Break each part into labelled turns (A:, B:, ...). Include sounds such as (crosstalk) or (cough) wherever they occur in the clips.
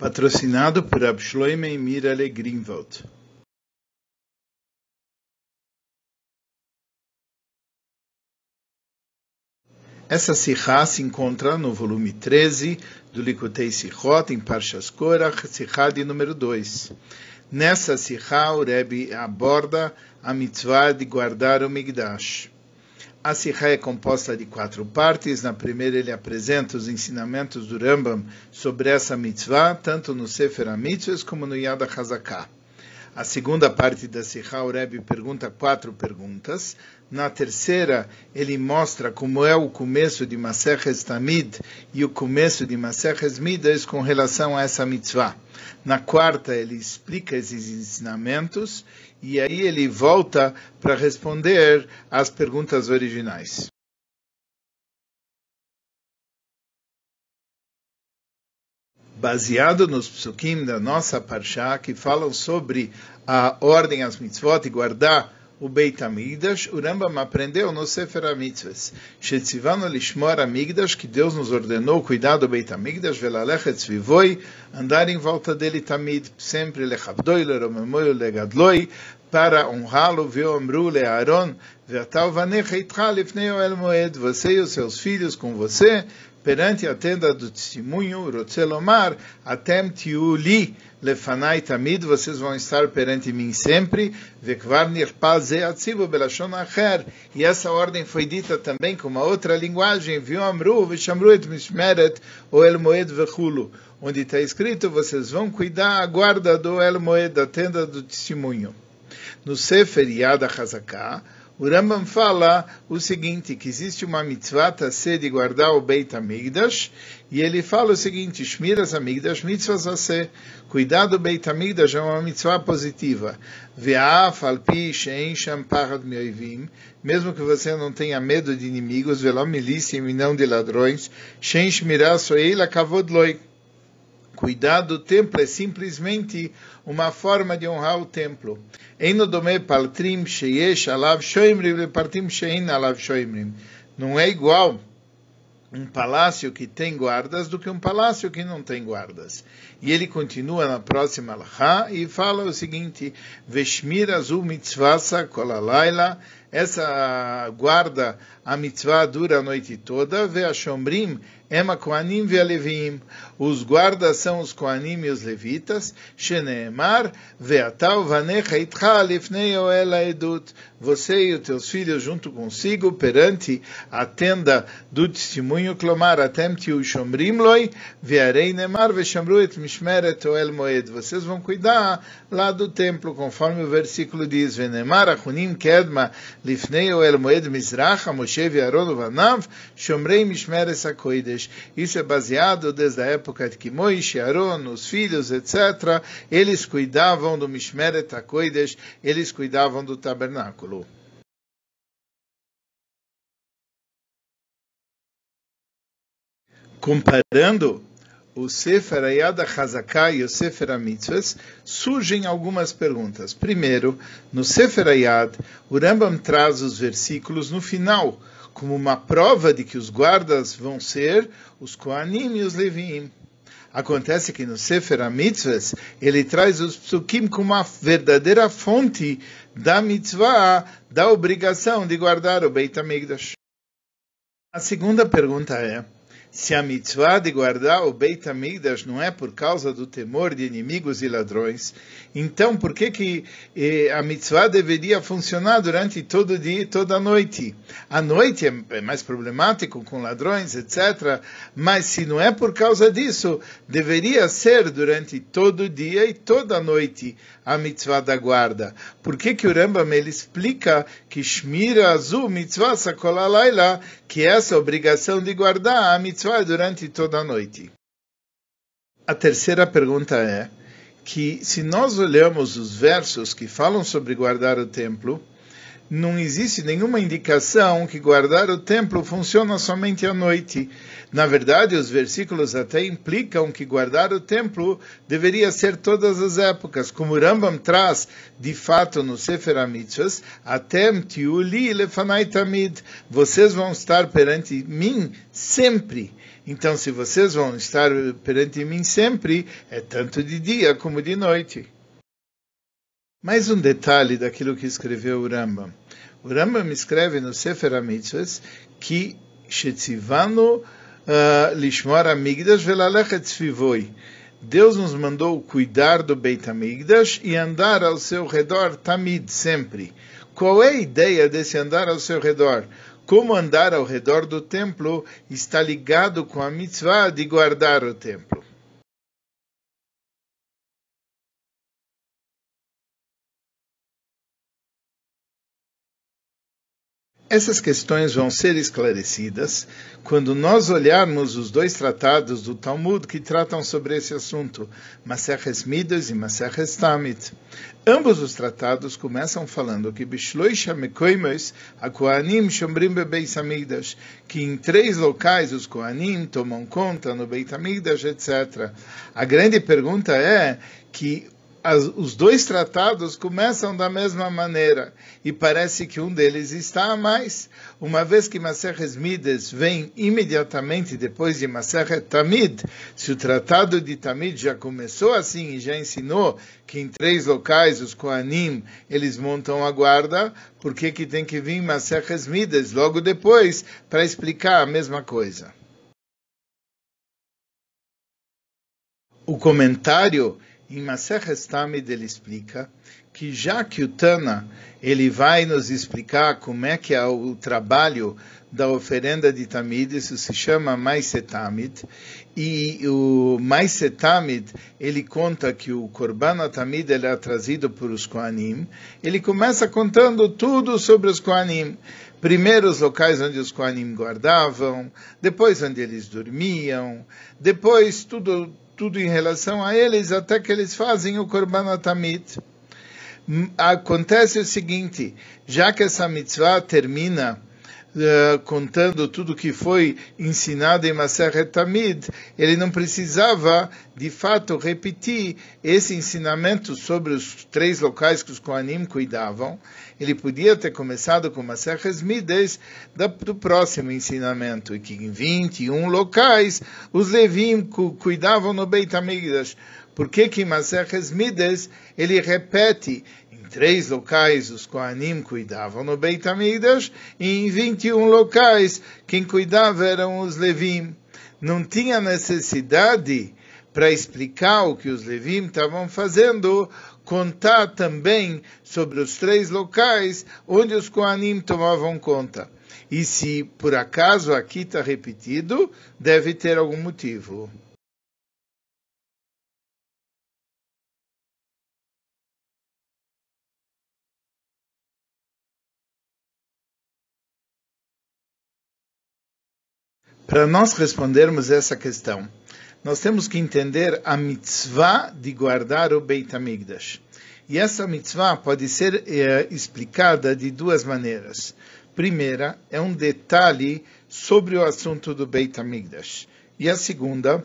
A: patrocinado por Abshloime Mirale Greenwald. Essa Sikha se encontra no volume 13 do Likutei Sichot, em Parshas Korach, Sikha de número 2. Nessa Sikha, o Rebbe aborda a mitzvah de guardar o Migdash. A Sikha é composta de quatro partes. Na primeira, ele apresenta os ensinamentos do Rambam sobre essa mitzvah, tanto no Sefer HaMitzvahs como no Yad HaZaká. A segunda parte da Sikha, o Rebbe pergunta quatro perguntas. Na terceira, ele mostra como é o começo de Maseches Tamid e o começo de Maseches Midas com relação a essa mitzvah. Na quarta, ele explica esses ensinamentos e aí ele volta para responder às perguntas originais. Baseado nos psukim da nossa parshá, que falam sobre a ordem às mitzvot e guardar o Beit Amigdash, o Rambam aprendeu no Sefer HaMitzvahs, Shetzivano Lishmor Amigdash, que Deus nos ordenou cuidar do Beit Amigdash, Velalech Tzvivoi, andar em volta dele tamid, sempre lechavdoi, leromemoi, legadloi, para honrá-lo, viu Amru le Aaron, ve'atal vanecha itcha lifnei el moed, você e os seus filhos com você, perante a tenda do testemunho, Rotzelomar, atem tiuli, lefanai tamid, vocês vão estar perante mim sempre, vekvar nirpal ze atzivu belashon acher, e essa ordem foi dita também com uma outra linguagem, viu amru, veshamru et mishmeret, o el moed vechulu, onde está escrito, vocês vão cuidar a guarda do el moed, da tenda do testemunho. No Sefer Yad HaZaká, o Rambam fala o seguinte, que existe uma mitzvah ser de guardar o Beit HaMikdash, e ele fala o seguinte, Shmiras HaMikdash mitzvahs ser, cuidar do Beit HaMikdash é uma mitzvah positiva. Ve'af alpi she'en sham parad me'oivim, mesmo que você não tenha medo de inimigos, ve'lo milícia e não de ladrões, she'en shmiras so'eila kavod loi, Cuidar do templo é simplesmente uma forma de honrar o templo. Não é igual um palácio que tem guardas do que um palácio que não tem guardas. E ele continua na próxima alha e fala o seguinte: Veshmir mitzvasa kolalaila. Essa guarda, a mitzvah dura a noite toda. Ve a shomrim Ema Koanim Ve'alevim. Os guardas são os Koanim e os levitas. Sheneemar Ve'atav Vanecha Itcha Lifnei Oel Edut. Você e os teus filhos junto consigo perante a tenda do testemunho. Clomar Atem Tiu Shomrim Loi Ve'arei Nemar Ve'shamru Et Mishmeret Oel Moed. Vocês vão cuidar lá do templo, conforme o versículo diz. Ve'nemar Achunim Kedma Lifnei Oel Moed Mizracha Moshe Ve'aron Vanav Shomrei Mishmeret Sakoidesh. Isso é baseado desde a época de que Moisés, Aaron, os filhos, etc., eles cuidavam do Mishmeret HaKoidesh, eles cuidavam do tabernáculo. Comparando o Sefer Ayad HaZaká e o Sefer HaMitzvahs, surgem algumas perguntas. Primeiro, no Sefer Ayad, o Rambam traz os versículos no final, como uma prova de que os guardas vão ser os Koanim e os Levim. Acontece que no Sefer HaMitzvahs, ele traz os psukim como uma verdadeira fonte da mitzvah, da obrigação de guardar o Beit HaMikdash. A segunda pergunta é, se a mitzvah de guardar o Beit HaMikdash não é por causa do temor de inimigos e ladrões, então por que, que eh, a mitzvah deveria funcionar durante todo o dia e toda a noite? A noite é, é mais problemático com ladrões, etc. Mas se não é por causa disso, deveria ser durante todo o dia e toda a noite a mitzvah da guarda. Por que, que o Rambam ele explica que Shmira Azul mitzvah sakolalayla, que é essa obrigação de guardar a mitzvah durante toda a noite? A terceira pergunta é que se nós olhamos os versos que falam sobre guardar o templo, não existe nenhuma indicação que guardar o templo funciona somente à noite. Na verdade, os versículos até implicam que guardar o templo deveria ser todas as épocas, como Rambam traz, de fato, no Sefer HaMitzvahs, Atem tiuli lefanai tamid, vocês vão estar perante mim sempre. Então, se vocês vão estar perante mim sempre, é tanto de dia como de noite. Mais um detalhe daquilo que escreveu o Rambam. O Rambam escreve no Sefer HaMitzvahs que Shetzivano uh, Lishmor Amigdash Velalechet Tzvivoi. Deus nos mandou cuidar do Beit Amigdash e andar ao seu redor tamid, sempre. Qual é a ideia desse andar ao seu redor? Como andar ao redor do templo está ligado com a mitzvah de guardar o templo. Essas questões vão ser esclarecidas quando nós olharmos os dois tratados do Talmud que tratam sobre esse assunto, Maseches Midas e Maseches Tamit. Ambos os tratados começam falando que Bishloisha a Koanim Shomrim Amidas, que em três locais os Koanim tomam conta no Beit Amidas, etc. A grande pergunta é que as, os dois tratados começam da mesma maneira e parece que um deles está a mais, uma vez que Maseches Mides vem imediatamente depois de Masechet Tamid. Se o tratado de Tamid já começou assim e já ensinou que em três locais os Koanim eles montam a guarda, por que que tem que vir Maseches Mides logo depois para explicar a mesma coisa? O comentário em Maseches Tamid ele explica que já que o Tana ele vai nos explicar como é que é o trabalho da oferenda de Tamid, isso se chama Maisetamid, e o Maisetamid, ele conta que o Korban Tamid ele é trazido por os Koanim, ele começa contando tudo sobre os Koanim, primeiro os locais onde os Koanim guardavam, depois onde eles dormiam, depois tudo tudo em relação a eles, até que eles fazem o Korban Atamit. Acontece o seguinte, já que essa mitzvah termina uh, contando tudo que foi ensinado em Maseret Tamid, ele não precisava, de fato, repetir esse ensinamento sobre os três locais que os Kohanim cuidavam, ele podia ter começado com Maseches Mides do próximo ensinamento, e que em 21 locais os Levim cuidavam no Beit. Por que que Maseches Mides ele repete três locais os Kohanim cuidavam no Beit HaMikdash e em 21 locais quem cuidava eram os Levim. Não tinha necessidade para explicar o que os Levim estavam fazendo, contar também sobre os três locais onde os Koanim tomavam conta. E se por acaso aqui está repetido, deve ter algum motivo. Para nós respondermos essa questão, nós temos que entender a mitzvah de guardar o Beit HaMikdash. E essa mitzvah pode ser é, explicada de duas maneiras. Primeira, é um detalhe sobre o assunto do Beit HaMikdash. E a segunda,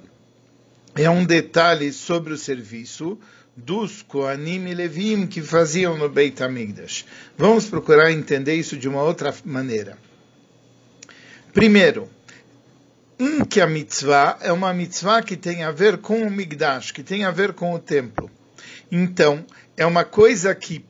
A: é um detalhe sobre o serviço dos Koanim e Levim que faziam no Beit HaMikdash. Vamos procurar entender isso de uma outra maneira. Primeiro, um que a mitzvah é uma mitzvah que tem a ver com o Migdash, que tem a ver com o templo. Então, é uma coisa que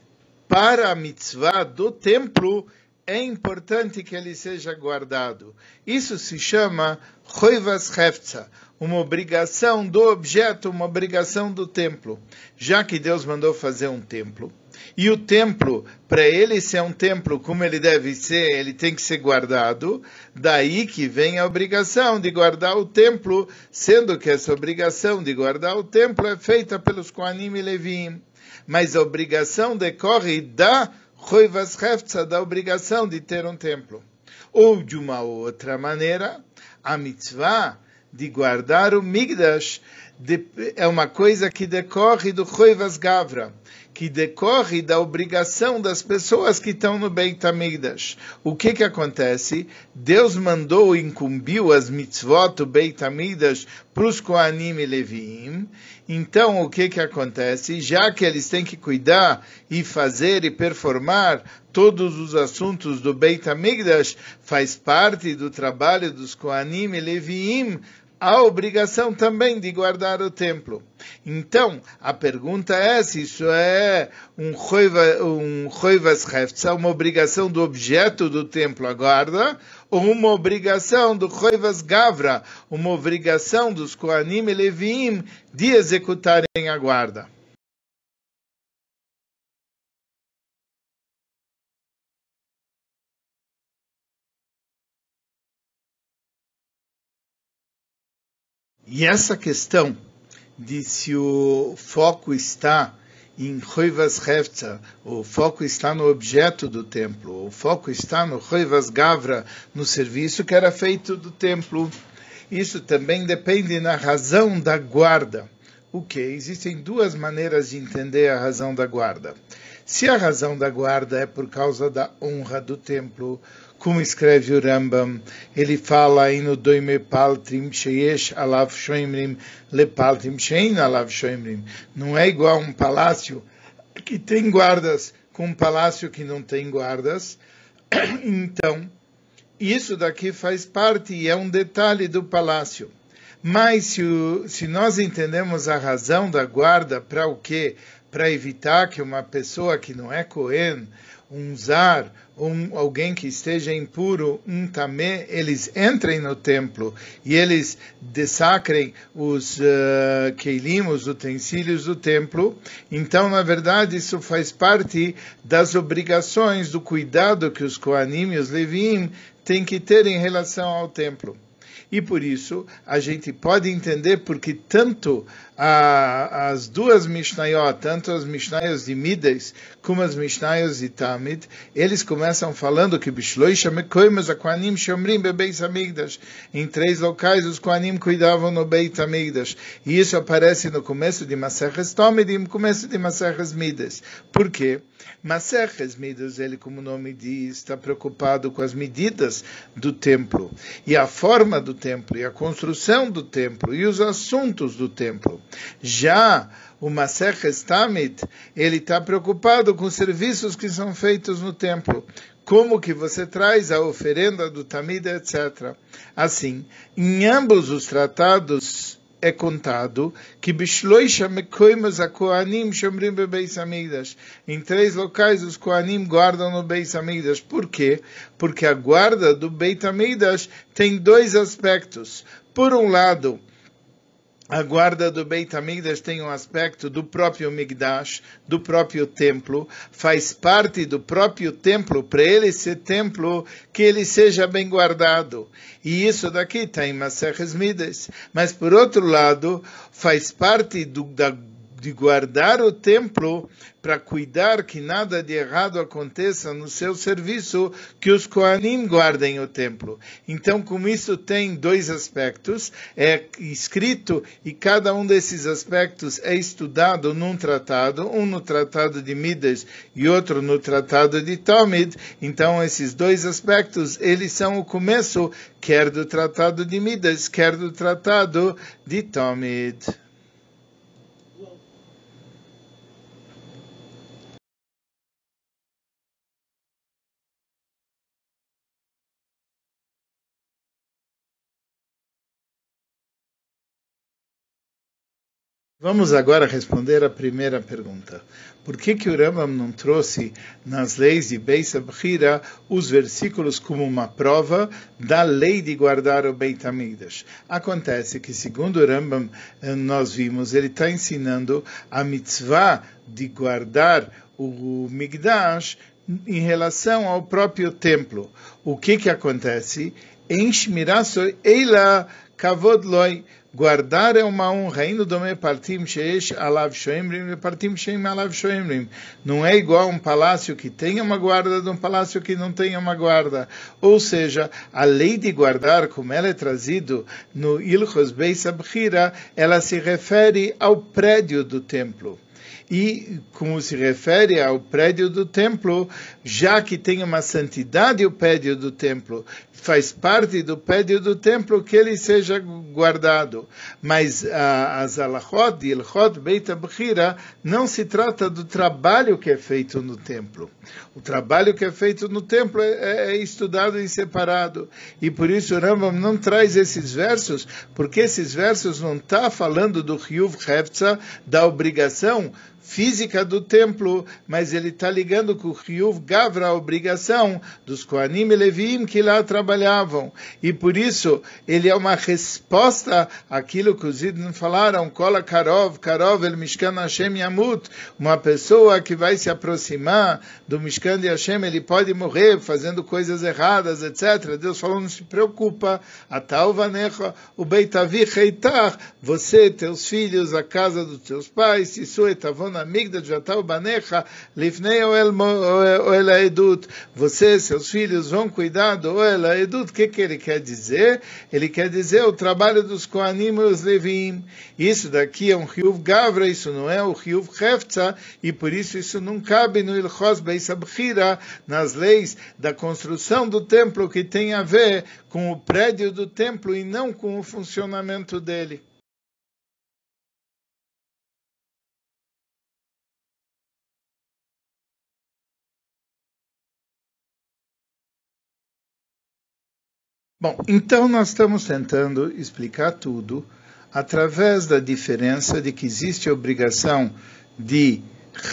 A: para a mitzvah do templo é importante que ele seja guardado. Isso se chama Choivas Hefza, uma obrigação do objeto, uma obrigação do templo. Já que Deus mandou fazer um templo, e o templo, para ele ser um templo como ele deve ser, ele tem que ser guardado. Daí que vem a obrigação de guardar o templo, sendo que essa obrigação de guardar o templo é feita pelos Koanim e Levim. Mas a obrigação decorre da Choivas Hefza, da obrigação de ter um templo. Ou de uma outra maneira, a mitzvah de guardar o Migdash é uma coisa que decorre do Choivas Gavra, que decorre da obrigação das pessoas que estão no Beit Amidas. O que que acontece? Deus mandou, incumbiu as mitzvot do Beit Amidas para os Koanim e Leviim. Então, o que que acontece? Já que eles têm que cuidar e fazer e performar todos os assuntos do Beit Amigdash, faz parte do trabalho dos Koanim e Leviim a obrigação também de guardar o templo. Então, a pergunta é se isso é um choivas um uma obrigação do objeto do templo a guarda, ou uma obrigação do choivas gavra, uma obrigação dos koanim e leviim de executarem a guarda. E essa questão de se o foco está em Choivas Hefza, o foco está no objeto do templo, o foco está no Choivas Gavra, no serviço que era feito do templo. Isso também depende na razão da guarda. O que? Existem duas maneiras de entender a razão da guarda. Se a razão da guarda é por causa da honra do templo, como escreve o Rambam, ele fala aí no Doime Paltrim Sheyesh Alav Shoimrim Le Paltrim Shein Alav Shoimrim. Não é igual um palácio que tem guardas com um palácio que não tem guardas. (coughs) Então, isso daqui faz parte e é um detalhe do palácio. Mas se, se nós entendemos a razão da guarda para o quê? Para evitar que uma pessoa que não é Cohen, um zar, um, alguém que esteja impuro, um tamé, eles entrem no templo e eles dessacrem os uh, keilim, os utensílios do templo. Então, na verdade, isso faz parte das obrigações, do cuidado que os Koanim e os Levim têm que ter em relação ao templo. E por isso a gente pode entender porque tanto a, as duas Mishnayot, tanto as Mishnayos de Midas como as Mishnayos de Tamid, eles começam falando que Bishloisha Mekoimas Aquanim Shomrim Bebeis Amigdash. Em três locais os Koanim cuidavam no Beit Amigdash. E isso aparece no começo de Maseches Tomid e no começo de Maseches Midas. Por quê? Maseches Midas, ele como o nome diz, está preocupado com as medidas do templo e a forma do templo e a construção do templo e os assuntos do templo. Já o Maseches Tamit, ele está preocupado com os serviços que são feitos no templo. Como que você traz a oferenda do Tamid, etc. Assim, em ambos os tratados é contado que em três locais os Koanim guardam no Beis Amidas. Por quê? Porque a guarda do Beit Amidas tem dois aspectos. Por um lado, a guarda do Beit Hamikdash tem um aspecto do próprio Migdash, do próprio templo, faz parte do próprio templo, para ele ser templo, que ele seja bem guardado. E isso daqui está em Maseches Midas. Mas, por outro lado, faz parte do, da de guardar o templo para cuidar que nada de errado aconteça no seu serviço, que os Koanim guardem o templo. Então, como isso tem dois aspectos, é escrito e cada um desses aspectos é estudado num tratado, um no tratado de Midas e outro no tratado de Talmud. Então, esses dois aspectos, eles são o começo, quer do tratado de Midas, quer do tratado de Talmud. Vamos agora responder a primeira pergunta. Por que, que o Rambam não trouxe nas leis de Beis Abhira os versículos como uma prova da lei de guardar o Beit Amidas? Acontece que, segundo o Rambam, eh, nós vimos, ele está ensinando a mitzvah de guardar o Migdash em relação ao próprio templo. O que, que acontece? Em Shmiraso Eila kavod loi. Guardar é uma honra, indo do partim sheish alav shoemrim, partim sheim alav shoemrim. Não é igual um palácio que tenha uma guarda de um palácio que não tenha uma guarda. Ou seja, a lei de guardar, como ela é trazido no Ilchos Beis Abchira, ela se refere ao prédio do templo e como se refere ao prédio do templo, já que tem uma santidade o prédio do templo, faz parte do prédio do templo que ele seja guardado. Mas ah, as alachot e Beit Abchira não se trata do trabalho que é feito no templo. O trabalho que é feito no templo é, é, é estudado em separado. E por isso o Rambam não traz esses versos, porque esses versos não estão tá falando do Ryuv Hefza, da obrigação física do templo, mas ele está ligando com o Ryuv Gavra, a obrigação dos Koanim e Levim que lá trabalhavam. E por isso ele é uma resposta àquilo que os Idn falaram, Kola Karov, Karov el Mishkan Hashem Yamut, uma pessoa que vai se aproximar do Mishkan de Hashem, ele pode morrer fazendo coisas erradas, etc. Deus falou, não se preocupa, Atal Vanecha, o Beitavi Reitar, você, teus filhos, a casa dos teus pais, Isso na Migdad Jatal Banecha, Lifnei Oel Edut. Você, seus filhos, vão cuidar do Oel Edut. O que, que ele quer dizer? Ele quer dizer o trabalho dos Koanim e os Levim. Isso daqui é um Riuv Gavra, isso não é o Riuv Hefza, e por isso isso não cabe no Ilchos Beis nas leis da construção do templo que tem a ver com o prédio do templo e não com o funcionamento dele. Bom, então nós estamos tentando explicar tudo através da diferença de que existe a obrigação de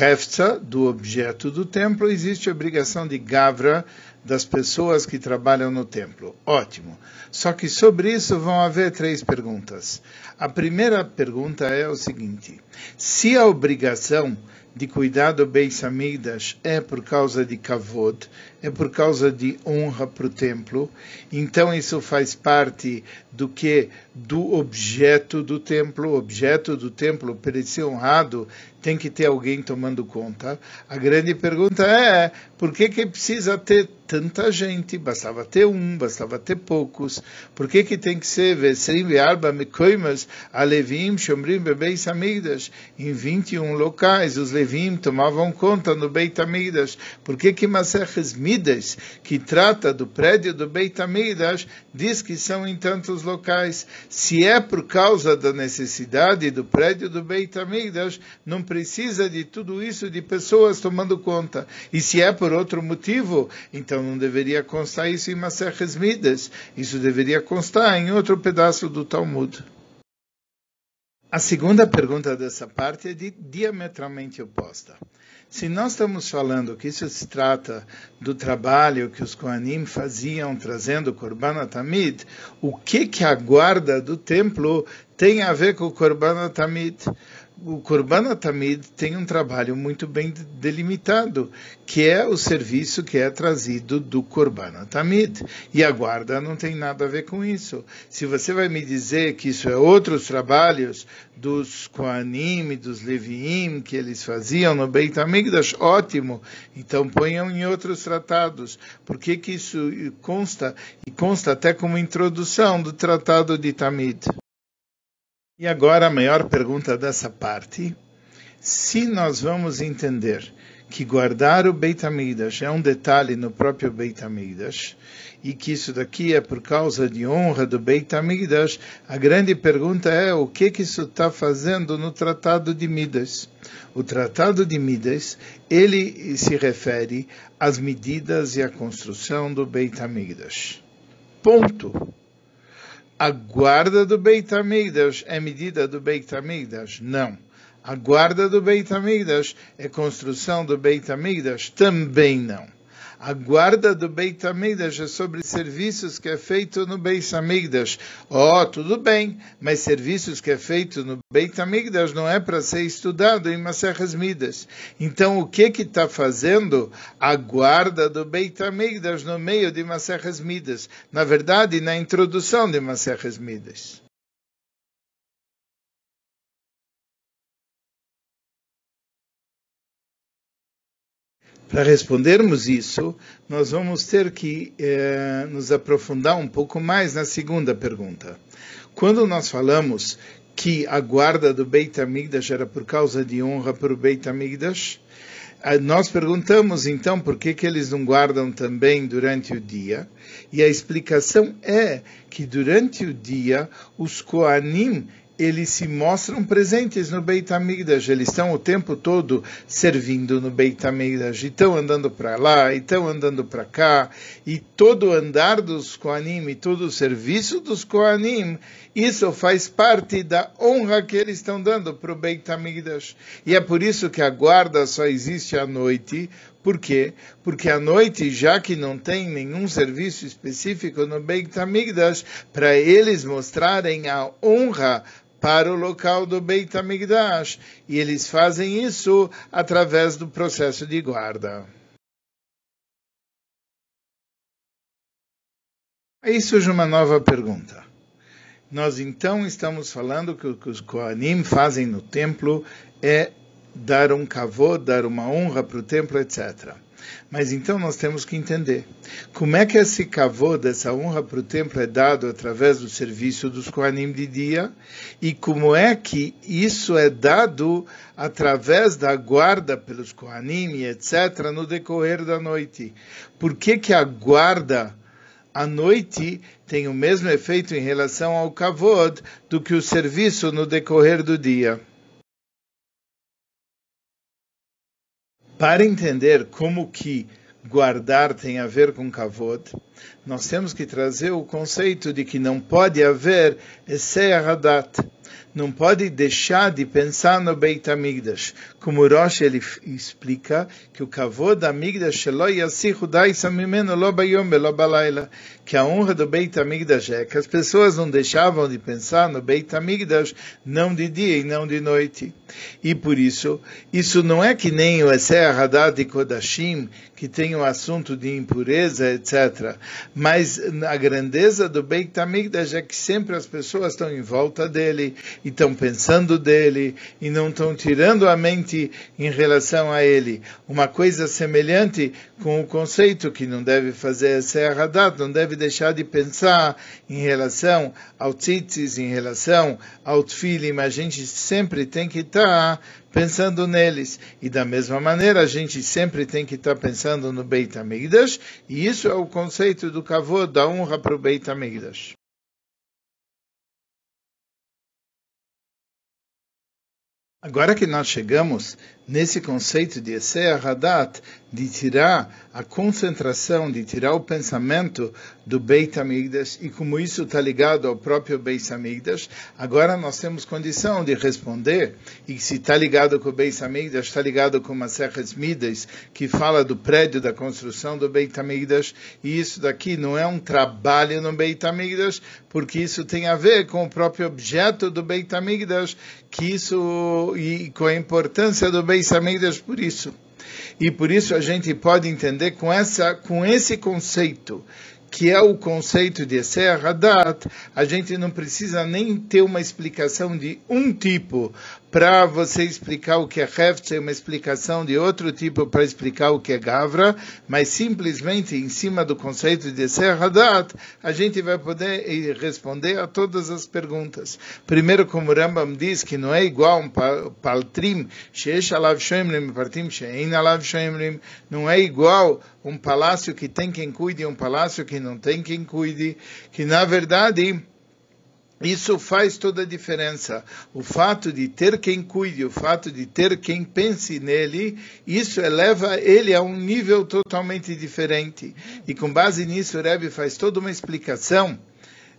A: Hefza, do objeto do templo, existe a obrigação de Gavra, das pessoas que trabalham no templo. Ótimo. Só que sobre isso vão haver três perguntas. A primeira pergunta é o seguinte: se a obrigação de cuidar do Beis Amidas é por causa de kavod, é por causa de honra para o templo. Então isso faz parte do que do objeto do templo. O objeto do templo, para ser honrado, tem que ter alguém tomando conta. A grande pergunta é, por que que precisa ter tanta gente? Bastava ter um, bastava ter poucos. Por que que tem que ser Vesrim Arba Mekoimas, Alevim, Shomrim, Bebeis Amidas? Em 21 locais, os Levim tomavam conta no Beit Amidas. Por que que Maseches Midas, que trata do prédio do Beit Amidas, diz que são em tantos locais? Se é por causa da necessidade do prédio do Beit Amidas, não precisa de tudo isso de pessoas tomando conta. E se é por outro motivo, então não deveria constar isso em Maseches Midas. Isso deveria constar em outro pedaço do Talmud. A segunda pergunta dessa parte é de diametralmente oposta. Se nós estamos falando que isso se trata do trabalho que os Kohanim faziam trazendo o Korban Atamid, o que que a guarda do templo tem a ver com o Korban Atamid? O Korban Tamid tem um trabalho muito bem delimitado, que é o serviço que é trazido do Korban Tamid. E a guarda não tem nada a ver com isso. Se você vai me dizer que isso é outros trabalhos dos Koanim, dos Leviim, que eles faziam no Beit Amigdash, ótimo. Então ponham em outros tratados. Por que, que isso consta? E consta até como introdução do tratado de Tamid. E agora a maior pergunta dessa parte. Se nós vamos entender que guardar o Beit HaMikdash é um detalhe no próprio Beit HaMikdash, e que isso daqui é por causa de honra do Beit HaMikdash, a grande pergunta é o que, que isso está fazendo no Tratado de Midas. O Tratado de Midas, ele se refere às medidas e à construção do Beit HaMikdash. Ponto a guarda do Beit HaMikdash é medida do Beit HaMikdash? Não. A guarda do Beit HaMikdash é construção do Beit HaMikdash? Também não. A guarda do Beit HaMikdash é sobre serviços que é feito no Beit HaMikdash. Oh, tudo bem, mas serviços que é feito no Beit HaMikdash não é para ser estudado em Maseches Midas. Então, o que que está fazendo a guarda do Beit HaMikdash no meio de Maseches Midas? Na verdade, na introdução de Maseches Midas. Para respondermos isso, nós vamos ter que eh, nos aprofundar um pouco mais na segunda pergunta. Quando nós falamos que a guarda do Beit HaMikdash era por causa de honra para o Beit HaMikdash, eh, nós perguntamos então por que, que eles não guardam também durante o dia, e a explicação é que durante o dia os Koanim eles se mostram presentes no Beit HaMikdash, eles estão o tempo todo servindo no Beit HaMikdash, e estão andando para lá, estão andando para cá, e todo o andar dos Kohanim, e todo o serviço dos Kohanim, isso faz parte da honra que eles estão dando para o Beit HaMikdash. E é por isso que a guarda só existe à noite, por quê? Porque à noite, já que não tem nenhum serviço específico no Beit HaMikdash, para eles mostrarem a honra para o local do Beit HaMikdash. E eles fazem isso através do processo de guarda. Aí surge uma nova pergunta. Nós então estamos falando que o que os Kohanim fazem no templo é dar um kavod, dar uma honra para o templo, etc. Mas então nós temos que entender como é que esse kavod, essa honra para o templo é dado através do serviço dos Kohanim de dia e como é que isso é dado através da guarda pelos Kohanim, etc., no decorrer da noite. Por que, que a guarda à noite tem o mesmo efeito em relação ao kavod do que o serviço no decorrer do dia? Para entender como que guardar tem a ver com kavod, nós temos que trazer o conceito de que não pode haver esse hadat, não pode deixar de pensar no Beit HaMikdash. Como Rosh ele explica que o kavod da Migdash que a honra do Beit HaMikdash é que as pessoas não deixavam de pensar no Beit HaMikdash não de dia e não de noite. E por isso, isso não é que nem o Eser Hadat de Kodashim, que tem o assunto de impureza, etc. Mas a grandeza do Beit HaMikdash é que sempre as pessoas estão em volta dele, e estão pensando dele, e não estão tirando a mente em relação a ele. Uma coisa semelhante com o conceito que não deve fazer Eser Hadat, não deve deixar de pensar em relação ao tzitzis, em relação ao tfilim, a gente sempre tem que estar estar pensando neles. E da mesma maneira, a gente sempre tem que estar pensando no Beit HaMikdash, e isso é o conceito do kavod, da honra para o Beit HaMikdash. Agora que nós chegamos nesse conceito de Eser Hadat, de tirar a concentração, de tirar o pensamento do Beit HaMikdash, e como isso está ligado ao próprio Beit HaMikdash, agora nós temos condição de responder, e se está ligado com o Beit HaMikdash, está ligado com Maseches Midas, que fala do prédio da construção do Beit HaMikdash, e isso daqui não é um trabalho no Beit HaMikdash, porque isso tem a ver com o próprio objeto do Beit HaMikdash, que isso, e com a importância do Beit Hamikdash por isso. E por isso a gente pode entender com, essa, com esse conceito, que é o conceito de Eser Hadat, a gente não precisa nem ter uma explicação de um tipo para você explicar o que é Hefte, uma explicação de outro tipo para explicar o que é Gavra, mas simplesmente em cima do conceito de Serhadat, a gente vai poder responder a todas as perguntas. Primeiro, como o Rambam diz, que não é igual um paltrim, Sheesh alav partim não é igual um palácio que tem quem cuide e um palácio que não tem quem cuide, que na verdade isso faz toda a diferença. O fato de ter quem cuide, o fato de ter quem pense nele, isso eleva ele a um nível totalmente diferente. E com base nisso, o Rebbe faz toda uma explicação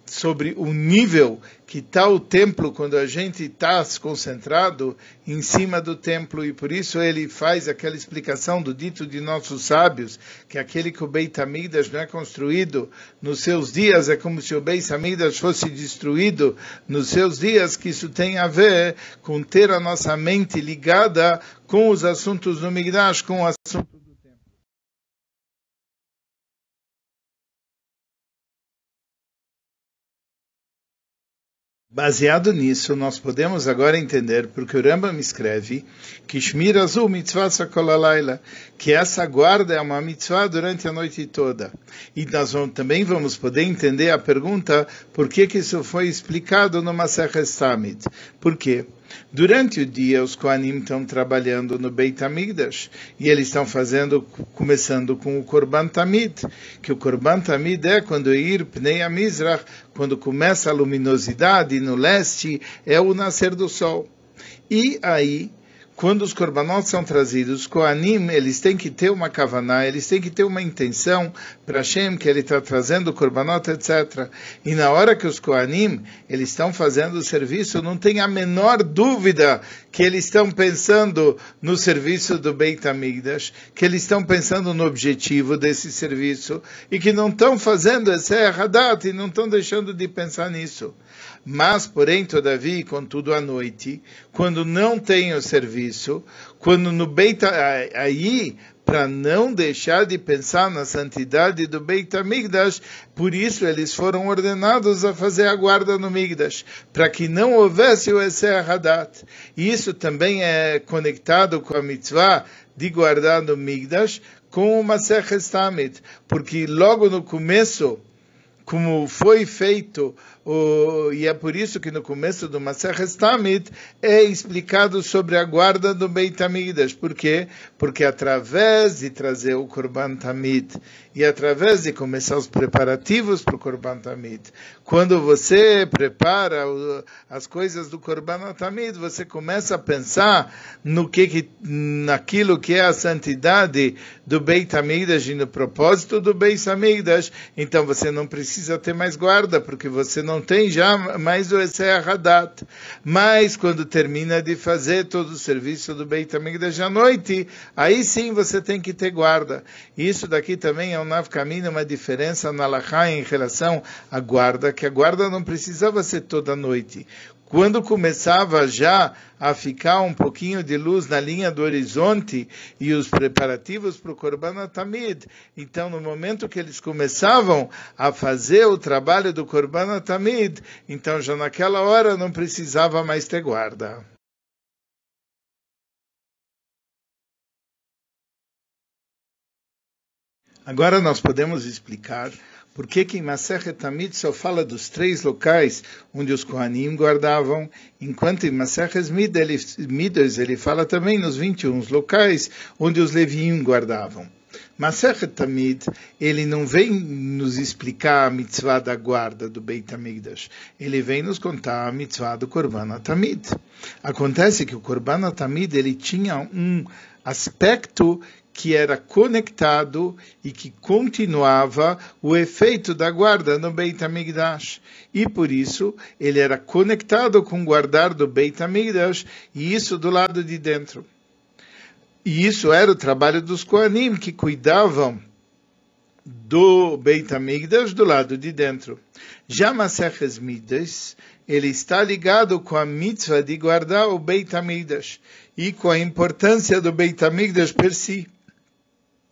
A: sobre o nível que está o templo quando a gente está concentrado em cima do templo. E por isso ele faz aquela explicação do dito de nossos sábios que aquele que o Beit Amidas não é construído nos seus dias é como se o Beit Amidas fosse destruído nos seus dias que isso tem a ver com ter a nossa mente ligada com os assuntos do Migdash, com o assunto Baseado nisso, nós podemos agora entender porque o Rambam escreve que Shmir Azul Mitzvah Sakolalayla, que essa guarda é uma mitzvah durante a noite toda. E nós vamos, também vamos poder entender a pergunta por que, que isso foi explicado no Masech Tamid. Por quê? Durante o dia, os Koanim estão trabalhando no Beit Amigdash e eles estão fazendo, começando com o Korban Tamid, que o Korban Tamid é quando ir Pnei Amizrach, quando começa a luminosidade no leste, é o nascer do sol. E aí, quando os korbanot são trazidos, Koanim, eles têm que ter uma kavaná, eles têm que ter uma intenção para Hashem, que ele está trazendo o korbanot, etc. E na hora que os Koanim, eles estão fazendo o serviço, não tem a menor dúvida que eles estão pensando no serviço do Beit Amigdash, que eles estão pensando no objetivo desse serviço, e que não estão fazendo esse erradat, e não estão deixando de pensar nisso. Mas, porém, todavia, contudo, à noite, quando não tem o serviço, quando no Beit, aí, para não deixar de pensar na santidade do Beit HaMikdash, por isso eles foram ordenados a fazer a guarda no Migdash, para que não houvesse o Eser Hadat. E isso também é conectado com a mitzvah de guardar no Migdash, com o Masech Tamid, porque logo no começo, como foi feito o, e é por isso que no começo do Maseches Tamid é explicado sobre a guarda do Beit Amidas. Por quê? Porque através de trazer o Korban Tamid e através de começar os preparativos para o Korban Tamid, quando você prepara o, as coisas do Korban Tamid, você começa a pensar no que, que naquilo que é a santidade do Beit Amidas e no propósito do Beit Amidas. Então você não precisa ter mais guarda, porque você não não tem já mais o Eser Hadat. Mas quando termina de fazer todo o serviço do Beit HaMikdash à noite, aí sim você tem que ter guarda. Isso daqui também é um navcaminho, uma diferença na Lachá em relação à guarda, que a guarda não precisava ser toda noite quando começava já a ficar um pouquinho de luz na linha do horizonte e os preparativos para o Korban Tamid, então no momento que eles começavam a fazer o trabalho do Korban Tamid, então já naquela hora não precisava mais ter guarda. Agora nós podemos explicar por que que em Masechet Tamid só fala dos três locais onde os Kohanim guardavam, enquanto em Masechet Midas ele fala também nos 21 locais onde os Leviim guardavam. Masechet Tamid, ele não vem nos explicar a mitzvah da guarda do Beit HaMikdash. Ele vem nos contar a mitzvah do Korban Tamid. Acontece que o Korban Tamid, ele tinha um aspecto que era conectado e que continuava o efeito da guarda no Beit HaMikdash. E por isso ele era conectado com o guardar do Beit HaMikdash e isso do lado de dentro. E isso era o trabalho dos Koanim que cuidavam do Beit HaMikdash do lado de dentro. Já Maseches Midas, ele está ligado com a mitzvah de guardar o Beit HaMikdash e com a importância do Beit HaMikdash per si.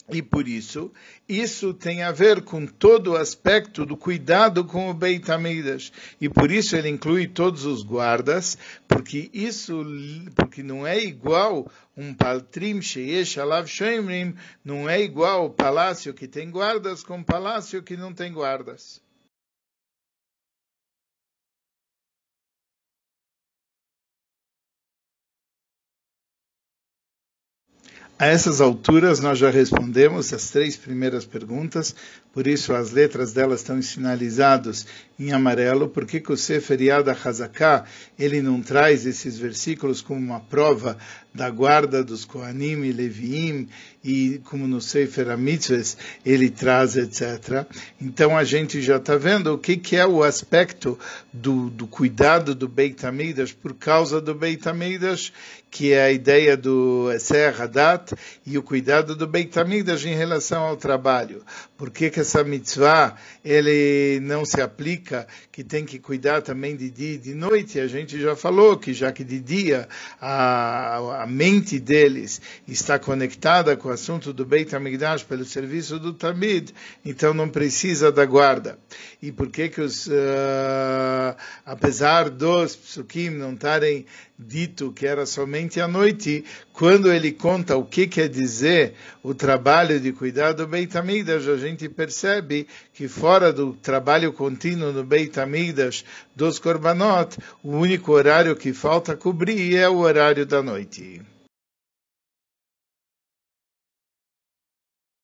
A: E por isso, isso tem a ver com todo o aspecto do cuidado com o Beit HaMikdash. E por isso ele inclui todos os guardas, porque isso porque não é igual um paltrim sheyesh alav não é igual o palácio que tem guardas com o palácio que não tem guardas. A essas alturas nós já respondemos as três primeiras perguntas, por isso as letras delas estão sinalizadas em amarelo. Por que, o Sefer Yad HaZaká, ele não traz esses versículos como uma prova da guarda dos Kohanim e Leviim, e como no Sefer HaMitzvahs ele traz, etc. Então a gente já está vendo o que, que é o aspecto do, do cuidado do Beit HaMikdash por causa do Beit HaMikdash, que é a ideia do Eser Hadat e o cuidado do Beit HaMikdash em relação ao trabalho. Por que, que essa mitzvah ele não se aplica, que tem que cuidar também de dia e de noite? A gente já falou que já que de dia a, a mente deles está conectada com o assunto do Beit HaMikdash pelo serviço do Tamid, então não precisa da guarda. E por que que os, uh, apesar dos psukim não estarem dito que era somente à noite, quando ele conta o que quer dizer o trabalho de cuidar do Beit Amidas, a gente percebe que fora do trabalho contínuo no Beit Amidas dos Korbanot, o único horário que falta cobrir é o horário da noite.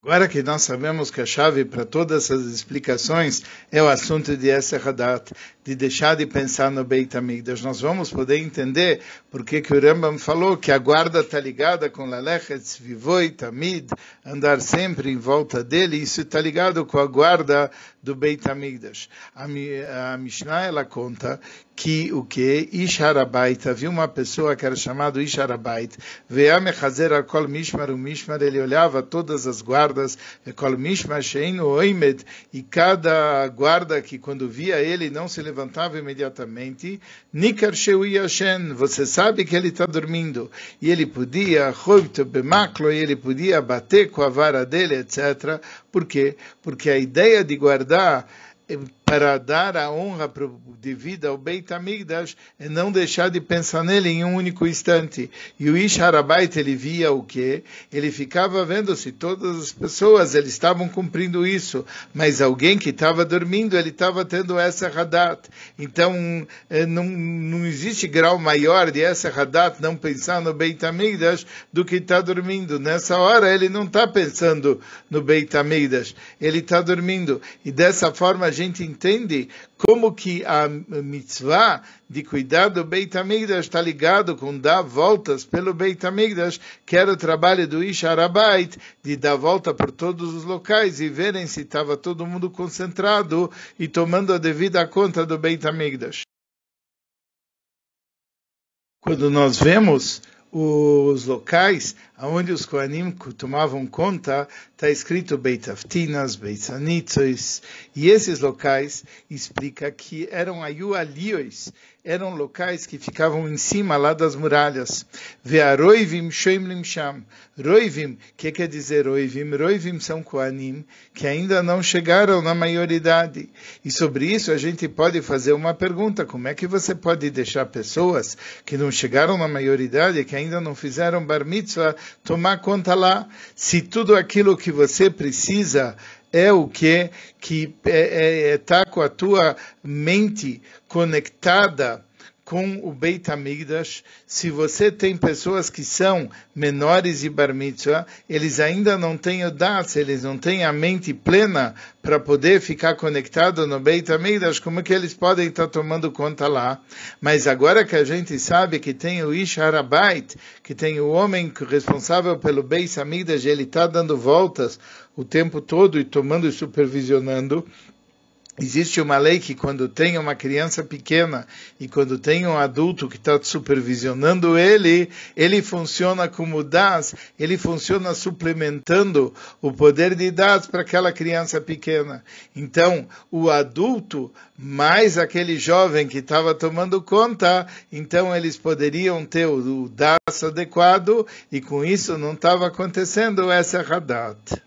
A: Agora que nós sabemos que a chave para todas essas explicações é o assunto de Esser Hadat, de deixar de pensar no Beit Amigdash, nós vamos poder entender por que o Rambam falou que a guarda está ligada com Lalechet, Vivoi, Tamid, andar sempre em volta dele, isso está ligado com a guarda do Beit Amigdash. A, a Mishnah, ela conta que o que? Ish Harabait, havia uma pessoa que era chamado Ish Harabait, Veamechazer Akol Mishmar, o Mishmar, ele olhava todas as guardas, Kol Mishmar Shein Oimed, e cada guarda que quando via ele não se levantava imediatamente, Nikar Sheui Yashen, você sabe que ele está dormindo, e ele podia, Choyto Bemaklo, ele podia bater com a vara dele, etc. Por quê? Porque a ideia de guardar para dar a honra devida ao Beit Amigdash e não deixar de pensar nele em um único instante. E o Ish Harabait, ele via o quê? Ele ficava vendo se todas as pessoas eles estavam cumprindo isso, mas alguém que estava dormindo, ele estava tendo essa Hadat. Então, eh, não, não existe grau maior de essa Hadat não pensar no Beit Amigdash do que está dormindo. Nessa hora, ele não está pensando no Beit Amigdash, ele está dormindo. E dessa forma, a gente entende como que a mitzvah de cuidar do Beit HaMikdash está ligado com dar voltas pelo Beit HaMikdash, que era o trabalho do Ish Harabait, de dar volta por todos os locais e verem se estava todo mundo concentrado e tomando a devida conta do Beit HaMikdash. Quando nós vemos os locais onde os Kohanim tomavam conta, está escrito Beit Aftinas, Beit Sanitzois, e esses locais explica que eram ayualios, eram locais que ficavam em cima lá das muralhas. Ve'aroivim shoim sham. Roivim, que quer dizer roivim? Roivim são Koanim que ainda não chegaram na maioridade. E sobre isso a gente pode fazer uma pergunta: como é que você pode deixar pessoas que não chegaram na maioridade, que ainda não fizeram bar mitzvah, tomar conta lá? Se tudo aquilo que você precisa é o que que está é, é, tá com a tua mente conectada com o Beit HaMikdash, se você tem pessoas que são menores de Bar Mitzvah, eles ainda não têm o Das, eles não têm a mente plena para poder ficar conectado no Beit HaMikdash, como que eles podem estar tomando conta lá? Mas agora que a gente sabe que tem o Ish Harabait, que tem o homem responsável pelo Beit HaMikdash, ele está dando voltas o tempo todo e tomando e supervisionando, Existe uma lei que quando tem uma criança pequena e quando tem um adulto que está supervisionando ele, ele funciona como DAS, ele funciona suplementando o poder de DAS para aquela criança pequena. Então, o adulto mais aquele jovem que estava tomando conta, então eles poderiam ter o DAS adequado e com isso não estava acontecendo essa Hadat.